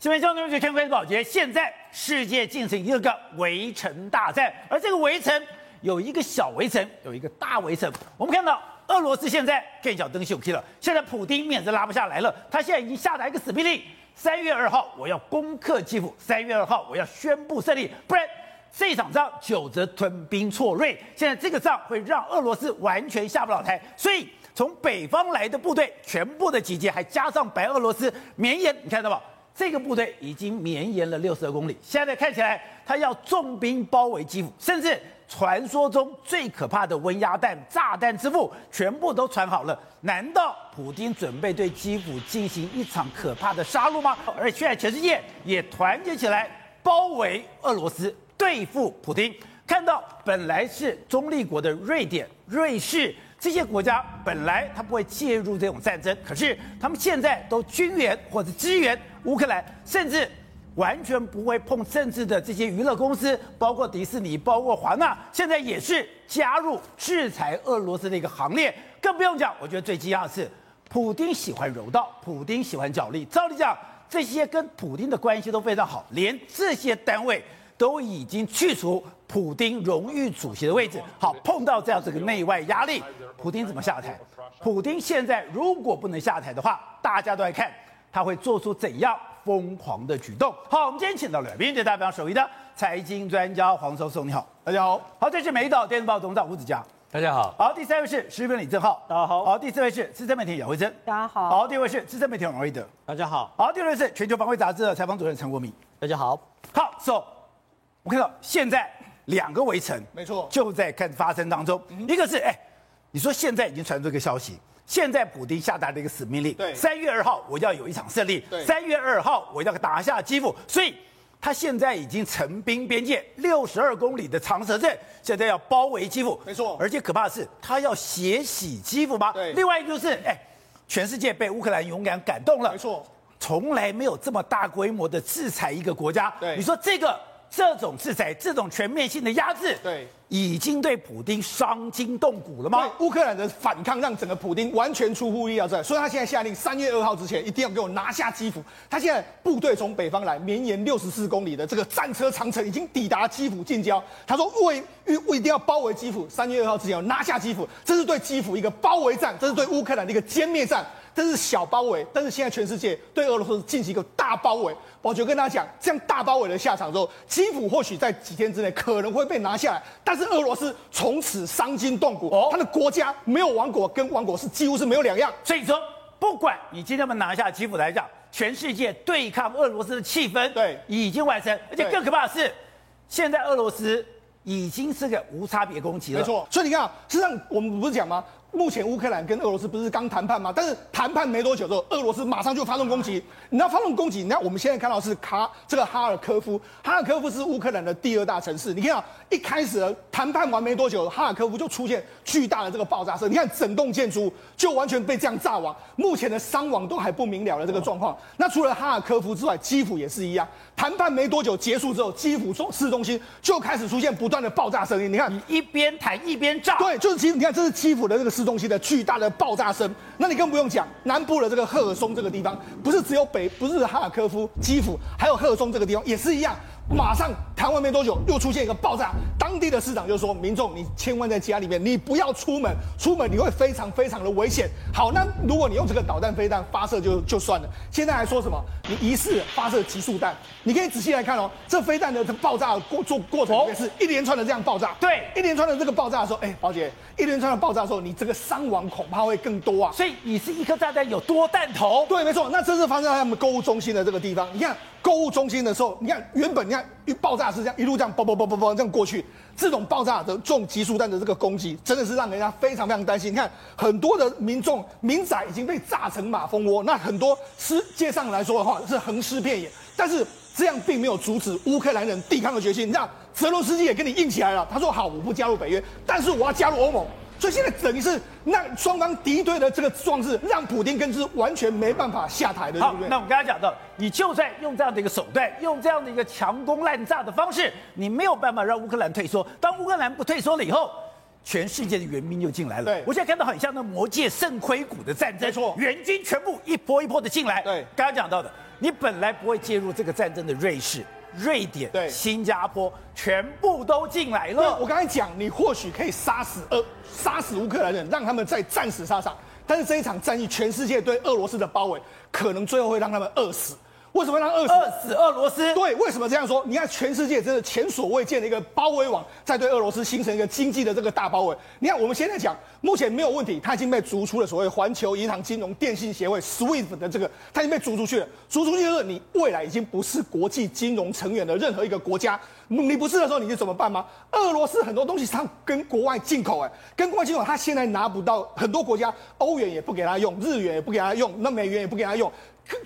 新闻焦点，就看关注宝杰。现在世界进行一个个围城大战，而这个围城有一个小围城，有一个大围城。我们看到俄罗斯现在更小灯秀气了，现在普丁面子拉不下来了，他现在已经下达一个死命令：三月二号我要攻克基辅，三月二号我要宣布胜利，不然这场仗久则吞兵错锐。现在这个仗会让俄罗斯完全下不了台，所以从北方来的部队全部的集结，还加上白俄罗斯绵延，你看到吗？这个部队已经绵延了六十二公里，现在看起来他要重兵包围基辅，甚至传说中最可怕的温压弹、炸弹之父全部都传好了。难道普丁准备对基辅进行一场可怕的杀戮吗？而且现在全世界也团结起来包围俄罗斯，对付普丁。看到本来是中立国的瑞典、瑞士。这些国家本来他不会介入这种战争，可是他们现在都军援或者支援乌克兰，甚至完全不会碰政治的这些娱乐公司，包括迪士尼、包括华纳，现在也是加入制裁俄罗斯的一个行列。更不用讲，我觉得最惊讶的是，普丁喜欢柔道，普丁喜欢角力。照理讲，这些跟普丁的关系都非常好，连这些单位都已经去除。普丁荣誉主席的位置，好，碰到这样这个内外压力，普丁怎么下台？普丁现在如果不能下台的话，大家都来看他会做出怎样疯狂的举动。好，我们今天请到了编辑代表首位的财经专家黄寿松，你好，大家好。好，这是美岛电视报董事长吴子嘉，大家好。好，第三位是时评李正浩，大家好。好，第四位是资深媒体姚慧珍，大家好。好，第五位是资深媒体王瑞德，大家好。好，第六位是全球防卫杂志的采访主任陈国民，大家好。好，So，我看到现在。两个围城，没错，就在看发生当中。一个是，哎，你说现在已经传出一个消息，现在普丁下达了一个死命令，对，三月二号我要有一场胜利，对，三月二号我要打下基辅，所以他现在已经成兵边界六十二公里的长蛇阵，现在要包围基辅，没错，而且可怕的是，他要血洗基辅吗？对，另外一个就是，哎，全世界被乌克兰勇敢感动了，没错，从来没有这么大规模的制裁一个国家，对，你说这个。这种制裁，这种全面性的压制，对，已经对普丁伤筋动骨了吗？乌克兰的反抗让整个普丁完全出乎意料之外，所以他现在下令三月二号之前一定要给我拿下基辅。他现在部队从北方来，绵延六十四公里的这个战车长城已经抵达基辅近郊。他说为为一定要包围基辅，三月二号之前要拿下基辅，这是对基辅一个包围战，这是对乌克兰的一个歼灭战。这是小包围，但是现在全世界对俄罗斯进行一个大包围。宝杰跟大家讲，这样大包围的下场之后，基辅或许在几天之内可能会被拿下来，但是俄罗斯从此伤筋动骨。哦，他的国家没有亡国，跟亡国是几乎是没有两样。所以说，不管你今天能拿下基辅来讲，全世界对抗俄罗斯的气氛对已经完成，而且更可怕的是，现在俄罗斯已经是个无差别攻击了。没错，所以你看啊，实际上我们不是讲吗？目前乌克兰跟俄罗斯不是刚谈判吗？但是谈判没多久之后，俄罗斯马上就发动攻击。你知道发动攻击？你看我们现在看到是卡这个哈尔科夫，哈尔科夫是乌克兰的第二大城市。你看啊，一开始谈判完没多久，哈尔科夫就出现巨大的这个爆炸声。你看整栋建筑就完全被这样炸完，目前的伤亡都还不明了的这个状况。那除了哈尔科夫之外，基辅也是一样。谈判没多久结束之后，基辅中市中心就开始出现不断的爆炸声音。你看，你一边谈一边炸。对，就是基辅。你看，这是基辅的这个。市中心的巨大的爆炸声，那你更不用讲南部的这个赫尔松这个地方，不是只有北，不是哈尔科夫、基辅，还有赫尔松这个地方也是一样。马上谈完没多久，又出现一个爆炸。当地的市长就说：“民众，你千万在家里面，你不要出门，出门你会非常非常的危险。”好，那如果你用这个导弹飞弹发射就就算了，现在还说什么？你疑似发射极速弹？你可以仔细来看哦，这飞弹的这爆炸过做过程里面是一连串的这样爆炸。对，一连串的这个爆炸的时候，哎，宝姐，一连串的爆炸的时候，你这个伤亡恐怕会更多啊。所以你是一颗炸弹有多弹头？对，没错。那这是发生在他们购物中心的这个地方，你看。购物中心的时候，你看原本你看一爆炸是这样一路这样爆爆爆爆爆这样过去，这种爆炸的这种极速弹的这个攻击，真的是让人家非常非常担心。你看很多的民众民宅已经被炸成马蜂窝，那很多世界上来说的话是横尸遍野，但是这样并没有阻止乌克兰人抵抗的决心。你看泽伦斯基也跟你硬起来了，他说好，我不加入北约，但是我要加入欧盟。所以现在等于是让双方敌对的这个状势，让普丁跟是完全没办法下台的，对不对？好，那我们刚才讲到，你就算用这样的一个手段，用这样的一个强攻滥炸的方式，你没有办法让乌克兰退缩。当乌克兰不退缩了以后，全世界的援兵就进来了。对，我现在看到很像那魔界圣盔谷的战争，没错，援军全部一波一波的进来。对，刚刚讲到的，你本来不会介入这个战争的瑞士、瑞典、对新加坡，全部都进来了。我刚才讲，你或许可以杀死呃杀死乌克兰人，让他们再战死沙场，但是这一场战役，全世界对俄罗斯的包围，可能最后会让他们饿死。为什么让饿死？饿死俄罗斯？对，为什么这样说？你看，全世界真的前所未见的一个包围网，在对俄罗斯形成一个经济的这个大包围。你看，我们现在讲，目前没有问题，它已经被逐出了所谓环球银行金融电信协会 SWIFT 的这个，它已经被逐出去了。逐出去就是你未来已经不是国际金融成员的任何一个国家。你不是的时候，你就怎么办吗？俄罗斯很多东西它跟国外进口，哎，跟国外进口，它现在拿不到，很多国家欧元也不给他用，日元也不给他用，那美元也不给他用。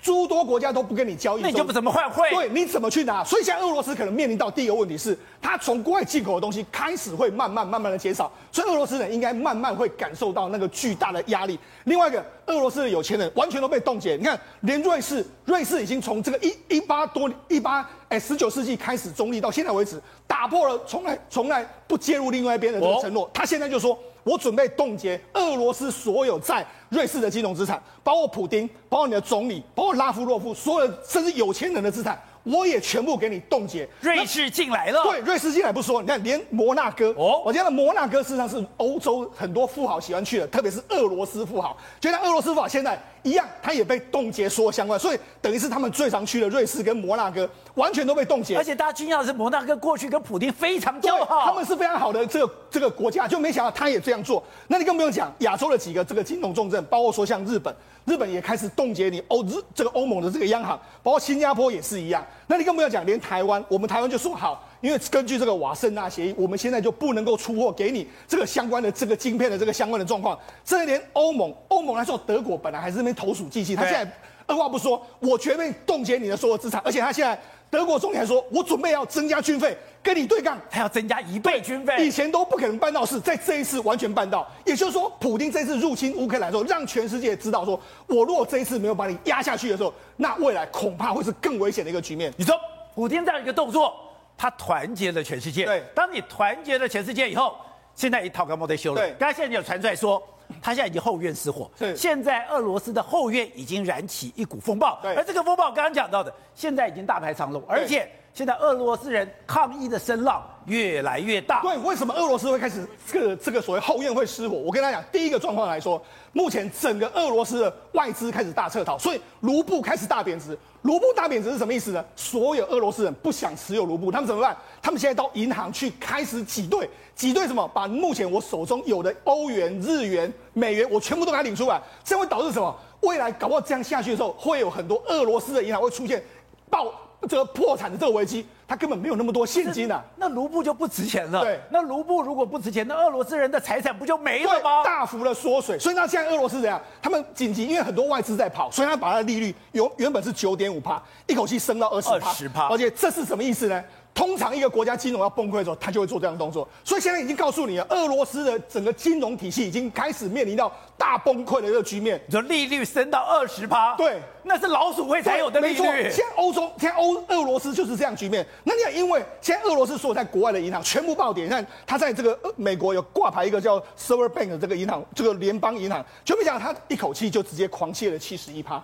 诸多国家都不跟你交易，那你就不怎么换汇？对，你怎么去拿？所以现在俄罗斯可能面临到第一个问题是，它从国外进口的东西开始会慢慢慢慢的减少，所以俄罗斯人应该慢慢会感受到那个巨大的压力。另外一个，俄罗斯的有钱人完全都被冻结。你看，连瑞士，瑞士已经从这个一一八多一八哎十九世纪开始中立到现在为止，打破了从来从来不介入另外一边的这个承诺，他现在就说。我准备冻结俄罗斯所有在瑞士的金融资产，包括普丁，包括你的总理，包括拉夫洛夫，所有甚至有钱人的资产。我也全部给你冻结。瑞士进来了，对，瑞士进来不说，你看连摩纳哥，哦，我觉得摩纳哥事实上是欧洲很多富豪喜欢去的，特别是俄罗斯富豪，觉得俄罗斯富豪现在一样，他也被冻结所有相关，所以等于是他们最常去的瑞士跟摩纳哥完全都被冻结。而且大家惊讶的是，摩纳哥过去跟普京非常交好，他们是非常好的这个这个国家，就没想到他也这样做。那你更不用讲亚洲的几个这个金融重镇，包括说像日本。日本也开始冻结你欧日这个欧盟的这个央行，包括新加坡也是一样。那你更不要讲，连台湾，我们台湾就说好，因为根据这个瓦森纳协议，我们现在就不能够出货给你这个相关的这个晶片的这个相关的状况。甚至连欧盟，欧盟来说，德国本来还是那边投鼠忌器，他现在二话不说，我全面冻结你的所有资产，而且他现在。德国总理还说：“我准备要增加军费，跟你对抗。”还要增加一倍军费，以前都不可能办到事，在这一次完全办到。也就是说，普京这次入侵乌克兰的时候，让全世界知道说，我如果这一次没有把你压下去的时候，那未来恐怕会是更危险的一个局面。你说，普京这样一个动作，他团结了全世界。对，当你团结了全世界以后，现在一套干莫得修了？对，刚才现在有传出来说。他现在已经后院失火，是。现在俄罗斯的后院已经燃起一股风暴，对，而这个风暴刚刚讲到的，现在已经大排长龙，而且现在俄罗斯人抗议的声浪越来越大。对，为什么俄罗斯会开始这个这个所谓后院会失火？我跟大家讲，第一个状况来说，目前整个俄罗斯的外资开始大撤逃，所以卢布开始大贬值。卢布大贬值是什么意思呢？所有俄罗斯人不想持有卢布，他们怎么办？他们现在到银行去开始挤兑，挤兑什么？把目前我手中有的欧元、日元、美元，我全部都给它领出来。这会导致什么？未来搞不好这样下去的时候，会有很多俄罗斯的银行会出现爆这个破产的这个危机。他根本没有那么多现金啊，那卢布就不值钱了。对，那卢布如果不值钱，那俄罗斯人的财产不就没了吗？大幅的缩水。所以那现在俄罗斯怎样？他们紧急，因为很多外资在跑，所以他把他的利率由原本是九点五趴，一口气升到二十帕。二十趴。而且这是什么意思呢？通常一个国家金融要崩溃的时候，他就会做这样的动作。所以现在已经告诉你了，俄罗斯的整个金融体系已经开始面临到大崩溃的一个局面。你说利率升到二十趴，对，那是老鼠会才有的利率。没错，现在欧洲，现在欧俄罗斯就是这样局面。那你也，因为现在俄罗斯所有在国外的银行全部爆点，你看他在这个美国有挂牌一个叫 Silver Bank 的这个银行，这个联邦银行，就没想到他一口气就直接狂泻了七十一趴。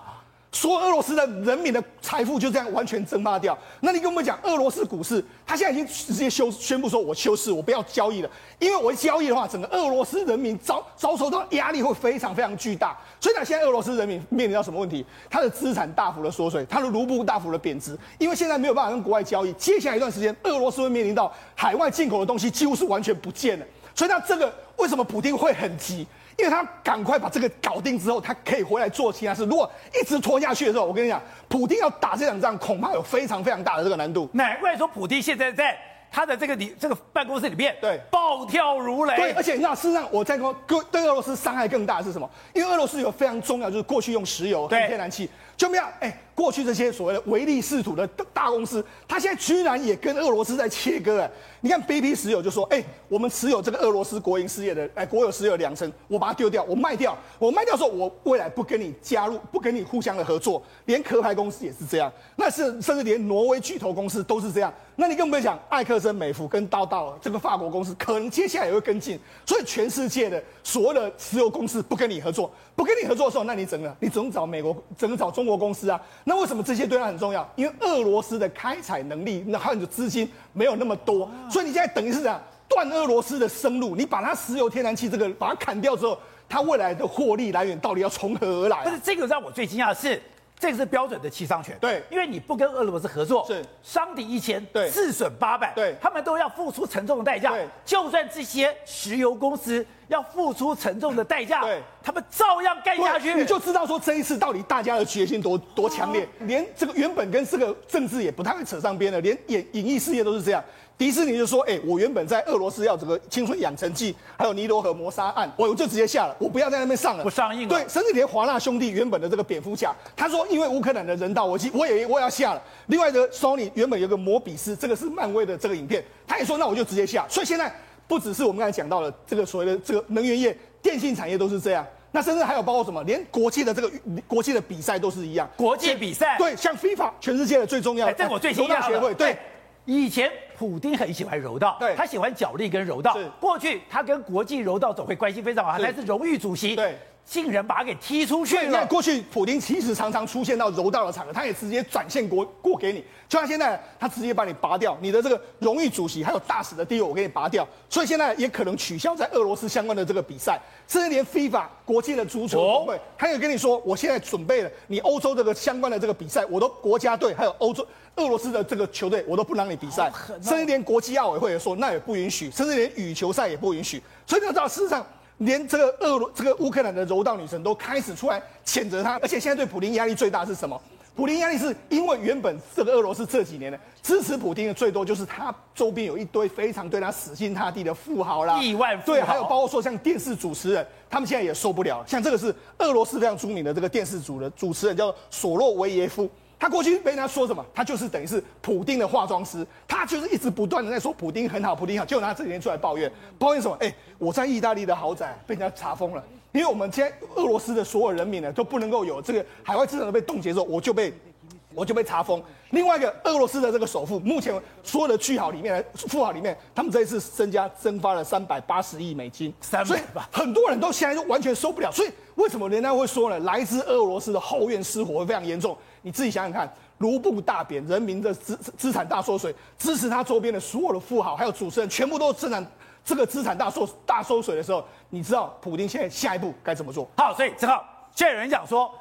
说俄罗斯的人民的财富就这样完全蒸发掉，那你跟我们讲俄罗斯股市，他现在已经直接休宣布说，我休市，我不要交易了，因为我一交易的话，整个俄罗斯人民遭遭受到压力会非常非常巨大。所以呢，现在俄罗斯人民面临到什么问题？他的资产大幅的缩水，他的卢布大幅的贬值，因为现在没有办法跟国外交易。接下来一段时间，俄罗斯会面临到海外进口的东西几乎是完全不见了。所以那这个为什么普丁会很急？因为他赶快把这个搞定之后，他可以回来做其他事。如果一直拖下去的时候，我跟你讲，普京要打这场仗，恐怕有非常非常大的这个难度。难怪说普京现在在他的这个里这个办公室里面，对，暴跳如雷。对，而且你知道，事实上我在说，对俄罗斯伤害更大的是什么？因为俄罗斯有非常重要，就是过去用石油和天然气，就没有哎。过去这些所谓的唯利是图的大公司，它现在居然也跟俄罗斯在切割哎！你看 BP 石油就说，哎，我们持有这个俄罗斯国营事业的，哎，国有石油两成，我把它丢掉，我卖掉，我卖掉之后，我未来不跟你加入，不跟你互相的合作。连壳牌公司也是这样，那是甚至连挪威巨头公司都是这样。那你更不用讲艾克森美孚跟道道这个法国公司，可能接下来也会跟进。所以全世界的所有的石油公司不跟你合作。不跟你合作的时候，那你整个你总找美国，整个找中国公司啊。那为什么这些对他很重要？因为俄罗斯的开采能力，那还有资金没有那么多，所以你现在等于是这样断俄罗斯的生路。你把它石油、天然气这个把它砍掉之后，它未来的获利来源到底要从何而来？不是这个让我最惊讶的是。这个是标准的七伤拳，对，因为你不跟俄罗斯合作，是。伤敌一千，对，自损八百，对，他们都要付出沉重的代价，对，就算这些石油公司要付出沉重的代价，对，他们照样干下去，你就知道说这一次到底大家的决心多多强烈，连这个原本跟这个政治也不太会扯上边的，连演演艺事业都是这样。迪士尼就说：“哎、欸，我原本在俄罗斯要这个《青春养成记》，还有《尼罗河谋杀案》，我我就直接下了，我不要在那边上了，不上映了。对，甚至连华纳兄弟原本的这个蝙蝠侠，他说因为乌克兰的人道危机，我也我也要下了。另外的 Sony 原本有个摩比斯，这个是漫威的这个影片，他也说那我就直接下。所以现在不只是我们刚才讲到的这个所谓的这个能源业、电信产业都是这样，那甚至还有包括什么，连国际的这个国际的比赛都是一样，国际比赛对，像 FIFA 全世界的最重要的，这我最新的协会对。”以前普丁很喜欢柔道，对，他喜欢脚力跟柔道。是过去他跟国际柔道总会关系非常好，他还是荣誉主席。对，竟然把他给踢出去了。那过去普京其实常常出现到柔道的场合，他也直接转线过过给你。就像现在，他直接把你拔掉，你的这个荣誉主席还有大使的地位，我给你拔掉。所以现在也可能取消在俄罗斯相关的这个比赛，甚至连 FIFA 国际的足球总会，他也跟你说，我现在准备了你欧洲这个相关的这个比赛，我都国家队还有欧洲。俄罗斯的这个球队，我都不让你比赛，哦、甚至连国际奥委会也说那也不允许，甚至连羽球赛也不允许。所以你要知道，事实上，连这个俄罗这个乌克兰的柔道女神都开始出来谴责他，而且现在对普京压力最大是什么？普京压力是因为原本这个俄罗斯这几年呢，支持普京的最多就是他周边有一堆非常对他死心塌地的富豪啦，亿万富豪，对，还有包括说像电视主持人，他们现在也受不了。像这个是俄罗斯非常著名的这个电视主的主持人，叫索洛维耶夫。他过去被人家说什么？他就是等于是普丁的化妆师，他就是一直不断的在说普丁很好，普丁好，就拿这几天出来抱怨，抱怨什么？哎，我在意大利的豪宅被人家查封了，因为我们现在俄罗斯的所有人民呢都不能够有这个海外资产都被冻结之后，我就被我就被查封。另外一个俄罗斯的这个首富，目前所有的巨豪里面富豪里面，他们这一次身家蒸发了三百八十亿美金，所以很多人都现在就完全受不了。所以为什么人家会说呢？来自俄罗斯的后院失火会非常严重。你自己想想看，卢布大贬，人民的资资产大缩水，支持他周边的所有的富豪还有主持人，全部都资产这个资产大缩大缩水的时候，你知道普京现在下一步该怎么做？好，所以正好，现在有人讲说，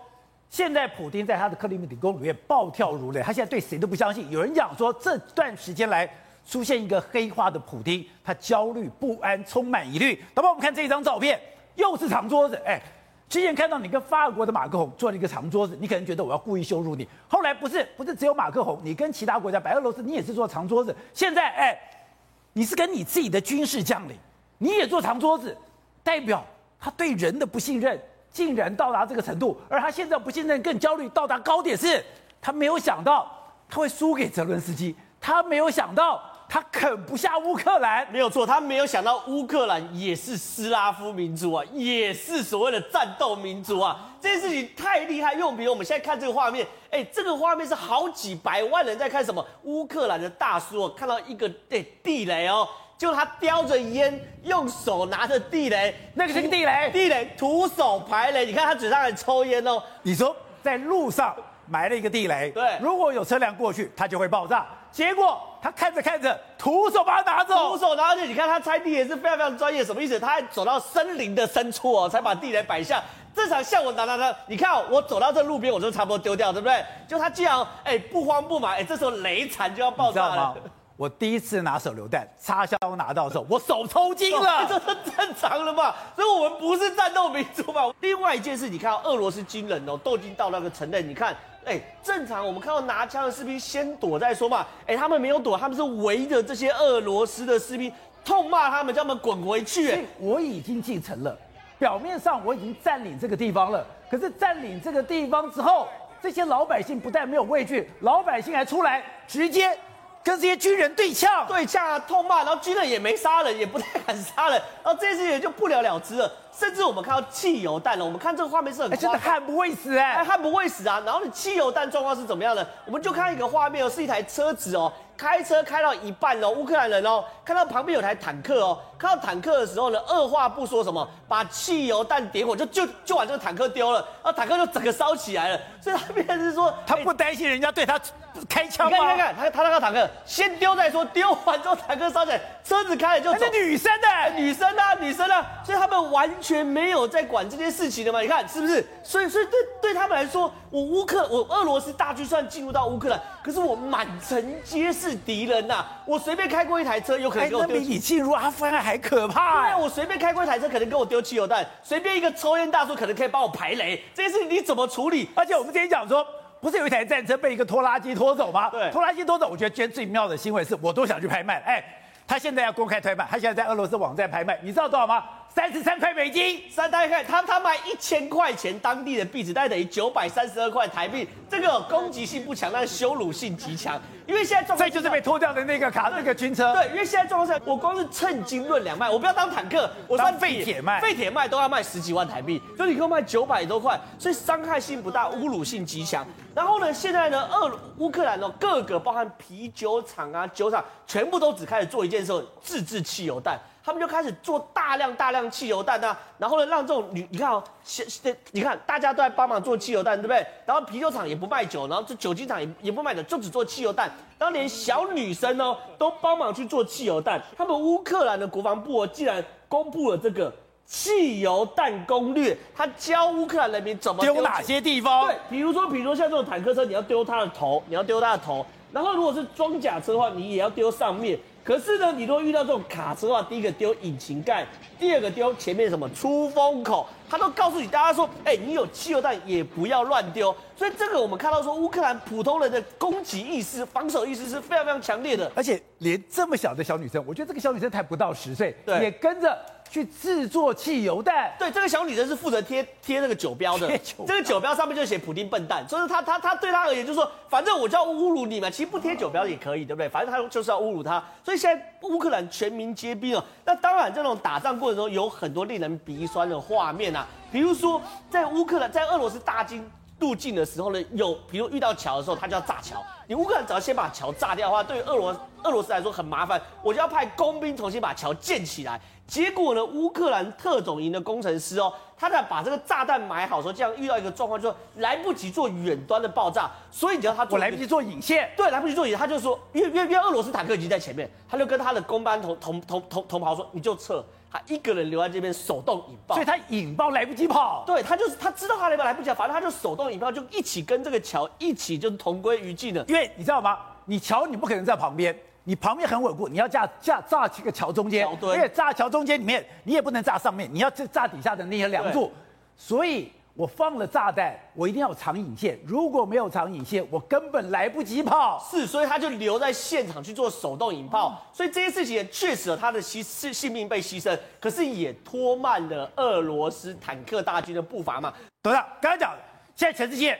现在普丁在他的克里姆林宫里面暴跳如雷，他现在对谁都不相信。有人讲说，这段时间来出现一个黑化的普丁，他焦虑不安，充满疑虑。那么我们看这一张照片，又是长桌子，哎。之前看到你跟法国的马克宏坐了一个长桌子，你可能觉得我要故意羞辱你。后来不是，不是只有马克宏，你跟其他国家，白俄罗斯你也是坐长桌子。现在哎，你是跟你自己的军事将领，你也坐长桌子，代表他对人的不信任竟然到达这个程度。而他现在不信任更焦虑到达高点是，他没有想到他会输给泽伦斯基，他没有想到。他啃不下乌克兰，没有错。他没有想到乌克兰也是斯拉夫民族啊，也是所谓的战斗民族啊。这件事情太厉害，用比如我们现在看这个画面，哎，这个画面是好几百万人在看什么？乌克兰的大叔看到一个哎地雷哦，就他叼着烟，用手拿着地雷，那个是个地雷，地雷徒手排雷。你看他嘴上还抽烟哦。你说在路上埋了一个地雷，对，如果有车辆过去，它就会爆炸。结果他看着看着，徒手把它拿走，徒手拿去。你看他拆地雷是非常非常专业，什么意思？他还走到森林的深处哦，才把地雷摆下。正常像我拿拿拿，你看我走到这路边，我就差不多丢掉，对不对？就他竟然哎不慌不忙，哎这时候雷残就要爆炸了。我第一次拿手榴弹插销拿到的时候，我手抽筋了，这是正常了嘛？所以我们不是战斗民族嘛？另外一件事，你看到俄罗斯军人哦，都已经到那个城内，你看。哎，正常我们看到拿枪的士兵先躲再说嘛。哎，他们没有躲，他们是围着这些俄罗斯的士兵痛骂他们，叫他们滚回去。哎，我已经进城了，表面上我已经占领这个地方了。可是占领这个地方之后，这些老百姓不但没有畏惧，老百姓还出来直接跟这些军人对呛，对呛啊，痛骂，然后军人也没杀人，也不太敢杀人，然 后这件事情就不了了之了。甚至我们看到汽油弹了，我们看这个画面是很，真的悍不会死哎，悍不会死啊！然后你汽油弹状况是怎么样的？我们就看一个画面哦，是一台车子哦，开车开到一半哦，乌克兰人哦，看到旁边有台坦克哦，看到坦克的时候呢，二话不说什么，把汽油弹点火，就就就往这个坦克丢了，然后坦克就整个烧起来了。所以他变成是说，他不担心人家对他开枪吗？你看，你看，看，他他那个坦克先丢再说，丢完之后坦克烧起来，车子开了就走。是女生的、欸，女生啊，女生啊，所以他们完全没有在管这件事情的嘛？你看是不是？所以所以对对他们来说，我乌克我俄罗斯大军算进入到乌克兰，可是我满城皆是敌人呐、啊！我随便开过一台车，有可能给我丢。比你进入阿富汗还可怕、欸！对，我随便开过一台车，可能给我丢汽油弹；随便一个抽烟大叔，可能可以帮我排雷。这件事情你怎么处理？而且我们之前讲说。不是有一台战车被一个拖拉机拖走吗？对，拖拉机拖走。我觉得今天最妙的新闻是，我都想去拍卖。哎，他现在要公开拍卖，他现在在俄罗斯网站拍卖，你知道多少吗？三十三块美金，三大概他他卖一千块钱当地的币值，大概等于九百三十二块台币。这个攻击性不强，但是羞辱性极强。因为现在状况，这就是被拖掉的那个卡，那个军车。对，因为现在状况下，我光是称斤论两卖，我不要当坦克，我当废铁卖，废铁卖都要卖十几万台币，就你给我卖九百多块，所以伤害性不大，侮辱性极强。然后呢，现在呢，俄乌克兰呢，各个包含啤酒厂啊、酒厂，全部都只开始做一件事，自制汽油弹。他们就开始做大量大量汽油弹呐、啊，然后呢，让这种女，你看哦，现现你看大家都在帮忙做汽油弹，对不对？然后啤酒厂也不卖酒，然后这酒精厂也也不卖酒，就只做汽油弹。然后连小女生哦，都帮忙去做汽油弹。他们乌克兰的国防部竟然公布了这个汽油弹攻略，他教乌克兰人民怎么丢哪些地方？对，比如说，比如说像这种坦克车，你要丢它的头，你要丢它的头。然后如果是装甲车的话，你也要丢上面。可是呢，你如果遇到这种卡车的话，第一个丢引擎盖，第二个丢前面什么出风口，他都告诉你大家说，哎，你有汽油弹也不要乱丢。所以这个我们看到说，乌克兰普通人的攻击意识、防守意识是非常非常强烈的，而且连这么小的小女生，我觉得这个小女生才不到十岁，对，也跟着。去制作汽油弹，对，这个小女生是负责贴贴那个酒标的，这个酒标上面就写普丁笨蛋，所以他他他对他而言就是说，反正我就要侮辱你嘛，其实不贴酒标也可以，对不对？反正他就是要侮辱他，所以现在乌克兰全民皆兵啊。那当然，这种打仗过程中有很多令人鼻酸的画面啊，比如说在乌克兰，在俄罗斯大军入境的时候呢，有比如遇到桥的时候，他就要炸桥。你乌克兰只要先把桥炸掉的话，对于俄罗俄罗斯来说很麻烦，我就要派工兵重新把桥建起来。结果呢，乌克兰特种营的工程师哦，他在把这个炸弹埋好的时候，这样遇到一个状况，就是来不及做远端的爆炸，所以你知道他做我来不及做引线，对，来不及做引线，他就说，因为因为因为俄罗斯坦克已经在前面，他就跟他的工班同同同同同袍说，你就撤，他一个人留在这边手动引爆，所以他引爆来不及跑，对，他就是他知道他来不来不及，反正他就手动引爆，就一起跟这个桥一起就是同归于尽了，因为你知道吗？你桥你不可能在旁边。你旁边很稳固，你要架架炸这个桥中间，而且炸桥中间里面你也不能炸上面，你要炸炸底下的那些梁柱。所以我放了炸弹，我一定要有长引线。如果没有长引线，我根本来不及跑。是，所以他就留在现场去做手动引爆。所以这些事情也确实他的牺是性命被牺牲，可是也拖慢了俄罗斯坦克大军的步伐嘛。董事长刚刚讲，现在全世界。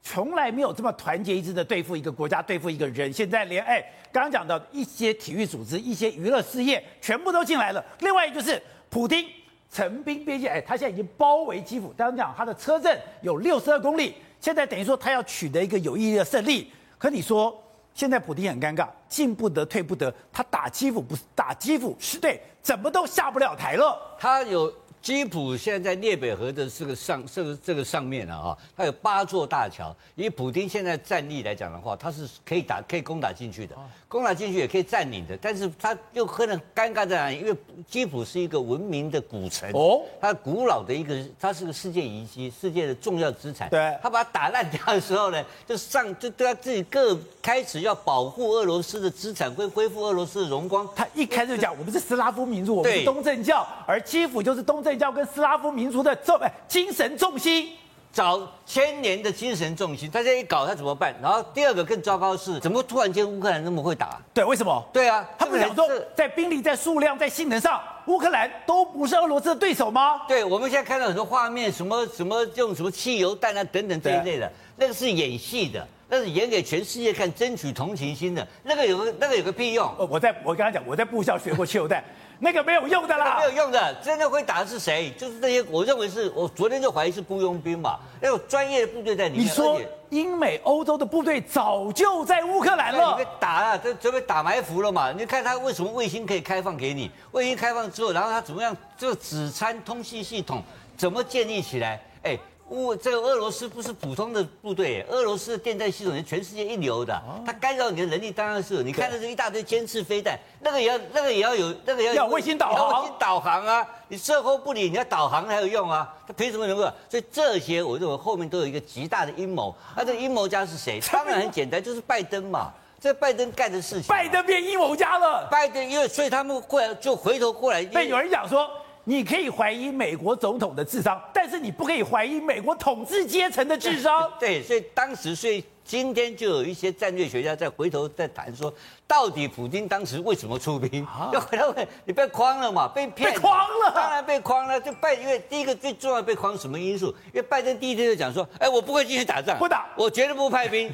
从来没有这么团结一致的对付一个国家，对付一个人。现在连哎，刚刚讲到一些体育组织、一些娱乐事业，全部都进来了。另外就是普丁陈兵边界，哎，他现在已经包围基辅。刚刚讲他的车阵有六十二公里，现在等于说他要取得一个有意义的胜利。可你说现在普京很尴尬，进不得，退不得。他打基辅不是打基辅是对，怎么都下不了台了。他有。基辅现在在聂贝河的这个上这个这个上面啊，它有八座大桥。以普丁现在战力来讲的话，它是可以打可以攻打进去的，攻打进去也可以占领的。但是它又可能尴尬在哪里？因为基辅是一个文明的古城哦，它古老的一个，它是个世界遗迹，世界的重要资产。对，他把它打烂掉的时候呢，就上就对他自己各开始要保护俄罗斯的资产，会恢复俄罗斯的荣光。他一开始就讲，我们是斯拉夫民族，我们是东正教，而基辅就是东正。要跟斯拉夫民族的重精神重心，找千年的精神重心，大家一搞他怎么办？然后第二个更糟糕的是，怎么突然间乌克兰那么会打？对，为什么？对啊，他们想说，在兵力、在数量、在性能上，乌克兰都不是俄罗斯的对手吗？对，我们现在看到很多画面，什么什么用什么汽油弹啊等等这一类的，那个是演戏的。那是演给全世界看，争取同情心的。那个有个那个有个屁用？我在我跟他讲，我在部校学过汽油弹，那个没有用的啦，没有用的。真的会打的是谁？就是那些我认为是我昨天就怀疑是雇佣兵嘛，要有专业的部队在里面。你说英美欧洲的部队早就在乌克兰了，打了，这准备打埋伏了嘛？你看他为什么卫星可以开放给你？卫星开放之后，然后他怎么样？这个指参通信系统怎么建立起来？哎。乌这个俄罗斯不是普通的部队，俄罗斯的电战系统是全世界一流的，它干扰你的能力当然是有。你看的是一大堆监视飞弹，那个也要那个也要有那个也要卫星导航，卫星导航啊，你售后不理，你要导航才有用啊，他凭什么能够？所以这些我认为后面都有一个极大的阴谋，那这个阴谋家是谁？当然很简单，就是拜登嘛。这拜登干的事情，拜登变阴谋家了。拜登因为所以他们过来就回头过来，被有人讲说。你可以怀疑美国总统的智商，但是你不可以怀疑美国统治阶层的智商。对，所以当时，所以今天就有一些战略学家在回头在谈说，到底普京当时为什么出兵？要回来问你被框了嘛？被骗？被诓了？当然被框了。就拜，因为第一个最重要被框什么因素？因为拜登第一天就讲说，哎，我不会继续打仗，不打，我绝对不派兵。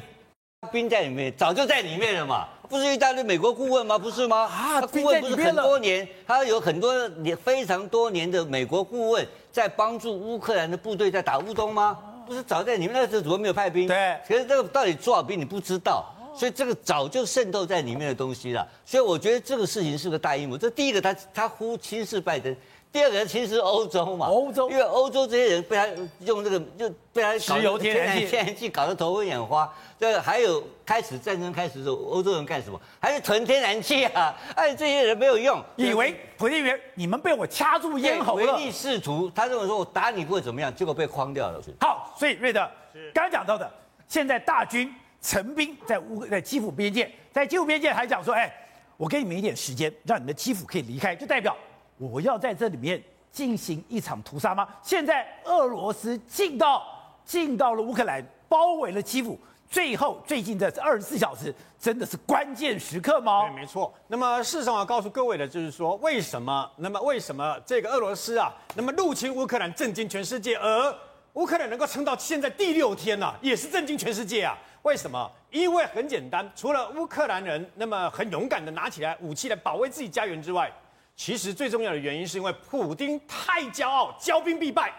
兵在里面，早就在里面了嘛，不是一大堆美国顾问吗？不是吗？啊，顾问不是很多年，他有很多年非常多年的美国顾问在帮助乌克兰的部队在打乌东吗？不是早在你们，那时候怎么没有派兵？对，可是这个到底多少兵你不知道，所以这个早就渗透在里面的东西了。所以我觉得这个事情是个大阴谋。这第一个他，他他呼轻视拜登。第二个其实是欧洲嘛，欧洲，因为欧洲这些人被他用这个，就被他石油天然气天然气搞得头昏眼花。这个还有开始战争开始的时候，欧洲人干什么？还是囤天然气啊！哎，这些人没有用，以为普京以为你们被我掐住咽喉了，唯利是图。他认为说我打你不会怎么样，结果被框掉了。好，所以瑞德刚刚讲到的，现在大军成兵在乌在基辅边界，在基辅边界还讲说，哎，我给你们一点时间，让你们基辅可以离开，就代表。我要在这里面进行一场屠杀吗？现在俄罗斯进到进到了乌克兰，包围了基辅，最后最近的这二十四小时真的是关键时刻吗？对，没错。那么事实上，我要告诉各位的就是说，为什么？那么为什么这个俄罗斯啊，那么入侵乌克兰，震惊全世界，而乌克兰能够撑到现在第六天呢、也是震惊全世界啊？为什么？因为很简单，除了乌克兰人那么很勇敢的拿起来武器来保卫自己家园之外。其实最重要的原因是因为普丁太骄傲，骄兵必败。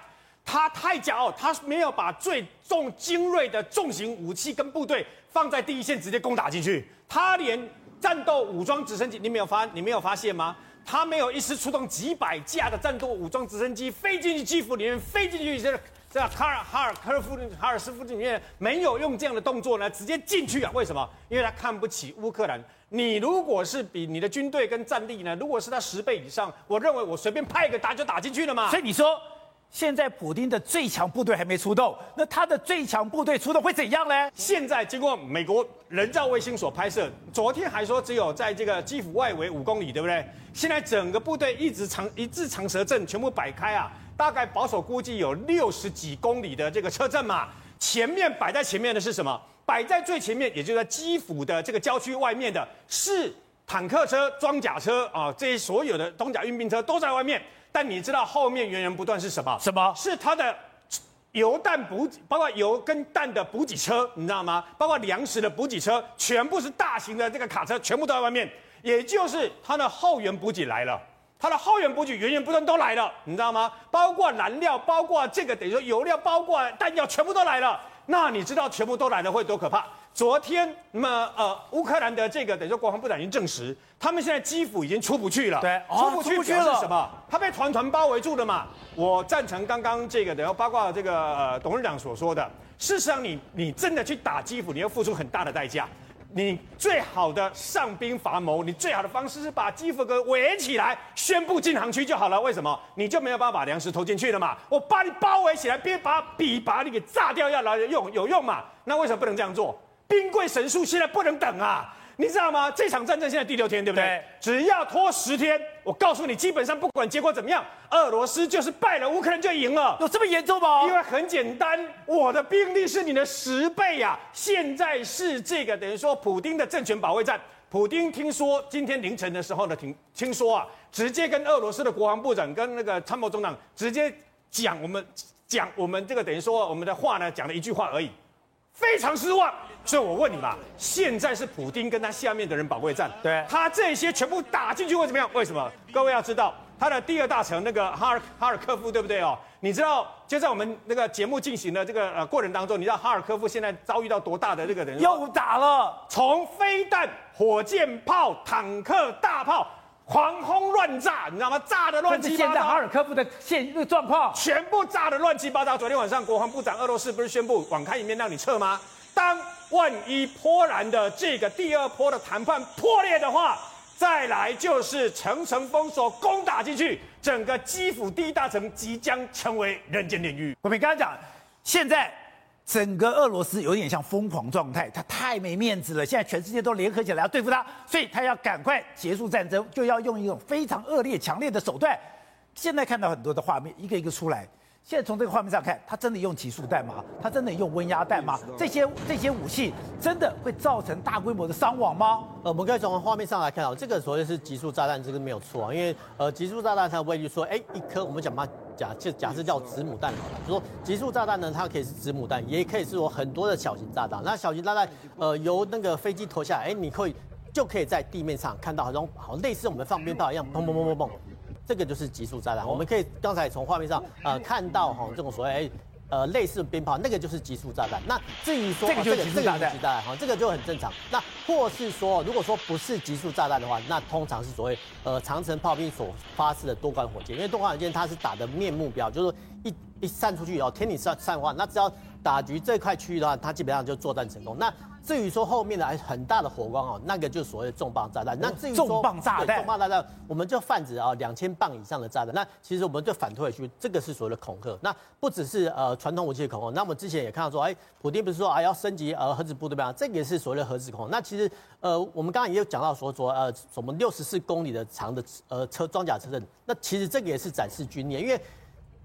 他太骄傲，他没有把最重精锐的重型武器跟部队放在第一线直接攻打进去。他连战斗武装直升机，你没有发，你没有发现吗？他没有一次出动几百架的战斗武装直升机飞进去基辅里面，飞进去这个在哈尔哈尔科夫哈尔斯夫里面，没有用这样的动作呢，直接进去啊？为什么？因为他看不起乌克兰。你如果是比你的军队跟战力呢，如果是他十倍以上，我认为我随便派一个打就打进去了嘛。所以你说，现在普丁的最强部队还没出动，那他的最强部队出动会怎样呢？现在经过美国人造卫星所拍摄，昨天还说只有在这个基辅外围五公里，对不对？现在整个部队一直长一字长蛇阵全部摆开啊，大概保守估计有六十几公里的这个车阵嘛。前面摆在前面的是什么？摆在最前面，也就是在基辅的这个郊区外面的，是坦克车、装甲车啊，这些所有的装甲运兵车都在外面。但你知道后面源源不断是什么？什么？是它的油弹补给，包括油跟弹的补给车，你知道吗？包括粮食的补给车，全部是大型的这个卡车，全部都在外面。也就是它的后援补给来了，它的后援补给源源不断都来了，你知道吗？包括燃料，包括这个等于说油料，包括弹药，全部都来了。那你知道全部都来了会多可怕？昨天，那么呃，乌克兰的这个等于说国防部长已经证实，他们现在基辅已经出不去了。对，出不去表示什么？他被团团包围住了嘛。我赞成刚刚这个，等于包括这个呃董事长所说的，事实上你你真的去打基辅，你要付出很大的代价。你最好的上兵伐谋，你最好的方式是把基辅哥围起来，宣布禁航区就好了。为什么？你就没有办法把粮食投进去了嘛？我把你包围起来，别把笔把你给炸掉，要来用有用嘛？那为什么不能这样做？兵贵神速，现在不能等啊！你知道吗？这场战争现在第六天，对不对？对，只要拖十天，我告诉你，基本上不管结果怎么样，俄罗斯就是败了，乌克兰就赢了。有这么严重吗？因为很简单，我的兵力是你的十倍呀、啊。现在是这个等于说，普丁的政权保卫战。普丁听说今天凌晨的时候呢，听听说啊，直接跟俄罗斯的国防部长跟那个参谋总长直接讲我们讲我们这个等于说我们的话呢，讲了一句话而已。非常失望。所以我问你嘛，现在是普丁跟他下面的人保卫战，对他这些全部打进去会怎么样？为什么？各位要知道，他的第二大城那个哈尔哈尔科夫，对不对哦？你知道就在我们那个节目进行的这个呃过程当中，你知道哈尔科夫现在遭遇到多大的这个人？又打了，从飞弹、火箭炮、坦克、大炮狂轰乱炸，你知道吗？炸的乱七八糟。现在哈尔科夫的现那个状况，全部炸的乱七八糟。昨天晚上国防部长俄罗斯不是宣布网开一面让你撤吗？当万一波兰的这个第二波的谈判破裂的话，再来就是层层封锁攻打进去，整个基辅第一大城即将成为人间炼狱。我们刚刚讲，现在整个俄罗斯有点像疯狂状态，他太没面子了。现在全世界都联合起来要对付他，所以他要赶快结束战争，就要用一种非常恶劣、强烈的手段。现在看到很多的画面，一个一个出来。现在从这个画面上看，他真的用集束弹吗？他真的用温压弹吗？这些这些武器真的会造成大规模的伤亡吗？呃，我们可以从画面上来看到，这个所谓是集束炸弹，这个没有错啊。因为呃，集束炸弹它的威力说，哎，一颗我们讲嘛，假就假设叫子母弹好了，就说集束炸弹呢，它可以是子母弹，也可以是有很多的小型炸弹。那小型炸弹，呃，由那个飞机投下来，哎，你可以就可以在地面上看到，好像好类似我们放鞭炮一样，砰砰砰砰砰。这个就是集束炸弹，我们可以刚才从画面上呃看到哈，这种所谓呃类似鞭炮，那个就是集束炸弹。那至于说这个就是集束炸弹哈，这个就很正常。那或是说，如果说不是集束炸弹的话，那通常是所谓呃长城炮兵所发射的多管火箭，因为多管火箭它是打的面目标，就是一一散出去以后，天体散散化，那只要打局这块区域的话，它基本上就作战成功。那至于说后面的还很大的火光哦，那个就是所谓的重磅炸弹。那至于说重磅炸弹，重磅炸弹，我们就泛指啊两千磅以上的炸弹。那其实我们就反推回去，这个是所谓的恐吓。那不只是呃传统武器的恐吓，那我们之前也看到说，哎，普丁不是说啊要升级呃核子部队吗？这个也是所谓的核子恐吓。那其实呃我们刚刚也有讲到说说呃什么六十四公里的长的呃车装甲车阵，那其实这个也是展示军力，因为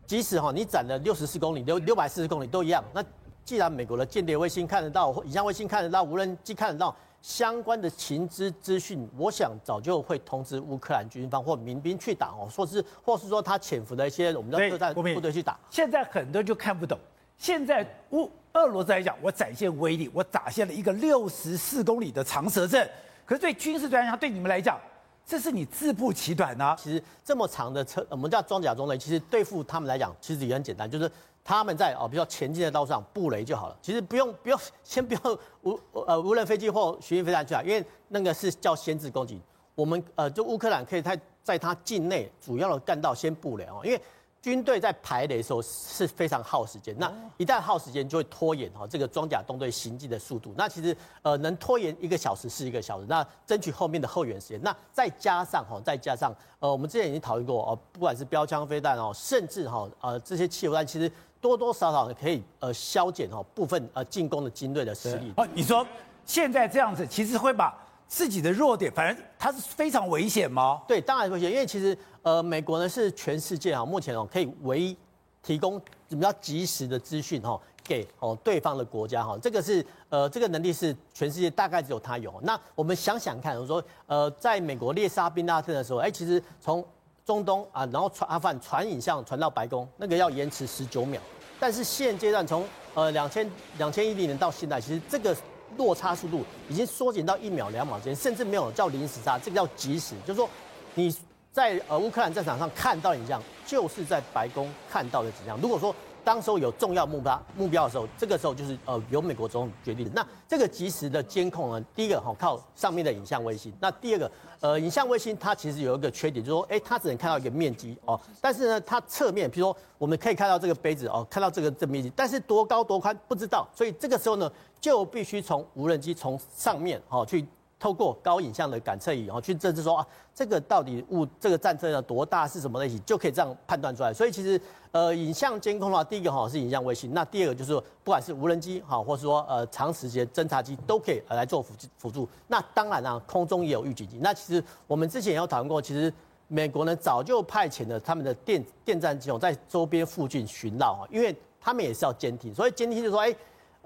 即使哈你展了六十四公里六六百四十公里都一样，那。既然美国的间谍卫星看得到，影像卫星看得到，无人机看得到相关的情资资讯，我想早就会通知乌克兰军方或民兵去打哦，或是或是说他潜伏的一些我们的特战部队去打。现在很多人就看不懂，现在乌俄罗斯来讲，我展现威力，我打下了一个六十四公里的长蛇阵，可是对军事专家对你们来讲，这是你自不其短啊。其实这么长的车，我们叫装甲中雷，其实对付他们来讲，其实也很简单，就是。他们在哦，比较前进的道路上布雷就好了。其实不用不用，先不用无呃无人飞机或巡弋飞弹去啊，因为那个是叫先制攻击。我们呃，就乌克兰可以在在它境内主要的干道先布雷哦，因为军队在排雷的时候是非常耗时间。那一旦耗时间，就会拖延哈这个装甲东队行进的速度。那其实呃能拖延一个小时是一个小时，那争取后面的后援时间。那再加上哈，再加上呃，我们之前已经讨论过哦，不管是标枪飞弹哦，甚至哈呃这些汽油弹，其实。多多少少可以呃消减哈部分呃进攻的军队的实力。哦，你说现在这样子，其实会把自己的弱点，反正它是非常危险吗？对，当然危险，因为其实呃美国呢是全世界啊目前哦可以唯一提供比较及时的资讯哈给哦对方的国家哈，这个是呃这个能力是全世界大概只有他有。那我们想想看，我说呃在美国猎杀宾拉登的时候，哎其实从中东啊然后传阿富汗传影像传到白宫，那个要延迟十九秒。但是现阶段从呃两千两千一零年到现在，其实这个落差速度已经缩减到一秒两秒之间，甚至没有叫零时差，这个叫即时，就是说你在呃乌克兰战场上看到的影像，就是在白宫看到的景象。如果说当时候有重要目标目标的时候，这个时候就是呃由美国总统决定的。那这个及时的监控呢，第一个哈靠上面的影像卫星，那第二个呃影像卫星它其实有一个缺点，就是说哎它只能看到一个面积哦，但是呢它侧面，比如说我们可以看到这个杯子哦，看到这个这面积，但是多高多宽不知道，所以这个时候呢就必须从无人机从上面哦去。透过高影像的感测仪，然后去测试说啊，这个到底物这个战车有多大，是什么类型，就可以这样判断出来。所以其实呃，影像监控的话，第一个哈是影像卫星，那第二个就是，不管是无人机哈，或者说呃长时间侦察机都可以来做辅辅助。那当然啊，空中也有预警机。那其实我们之前也有讨论过，其实美国呢早就派遣了他们的电电战机在周边附近巡绕啊，因为他们也是要监听，所以监听就说哎。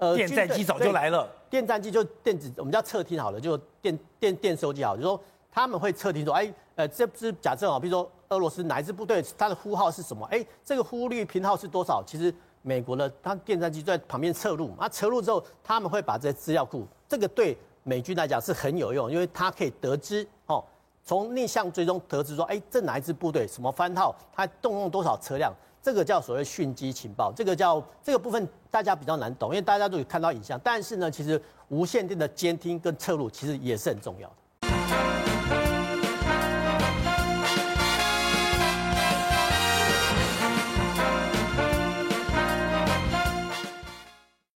呃，电战机早就来了。电战机就电子，我们叫测听好了，就电电电收机好，就说他们会测听说，哎，呃，这是假设啊，比如说俄罗斯哪一支部队，它的呼号是什么？哎，这个呼率频号是多少？其实美国的它电战机在旁边测录，啊，测录之后，他们会把这些资料库，这个对美军来讲是很有用，因为它可以得知哦，从逆向追踪得知说，哎，这哪一支部队什么番号，它动用多少车辆。这个叫所谓讯机情报，这个叫这个部分大家比较难懂，因为大家都有看到影像，但是呢，其实无线电的监听跟测录其实也是很重要的。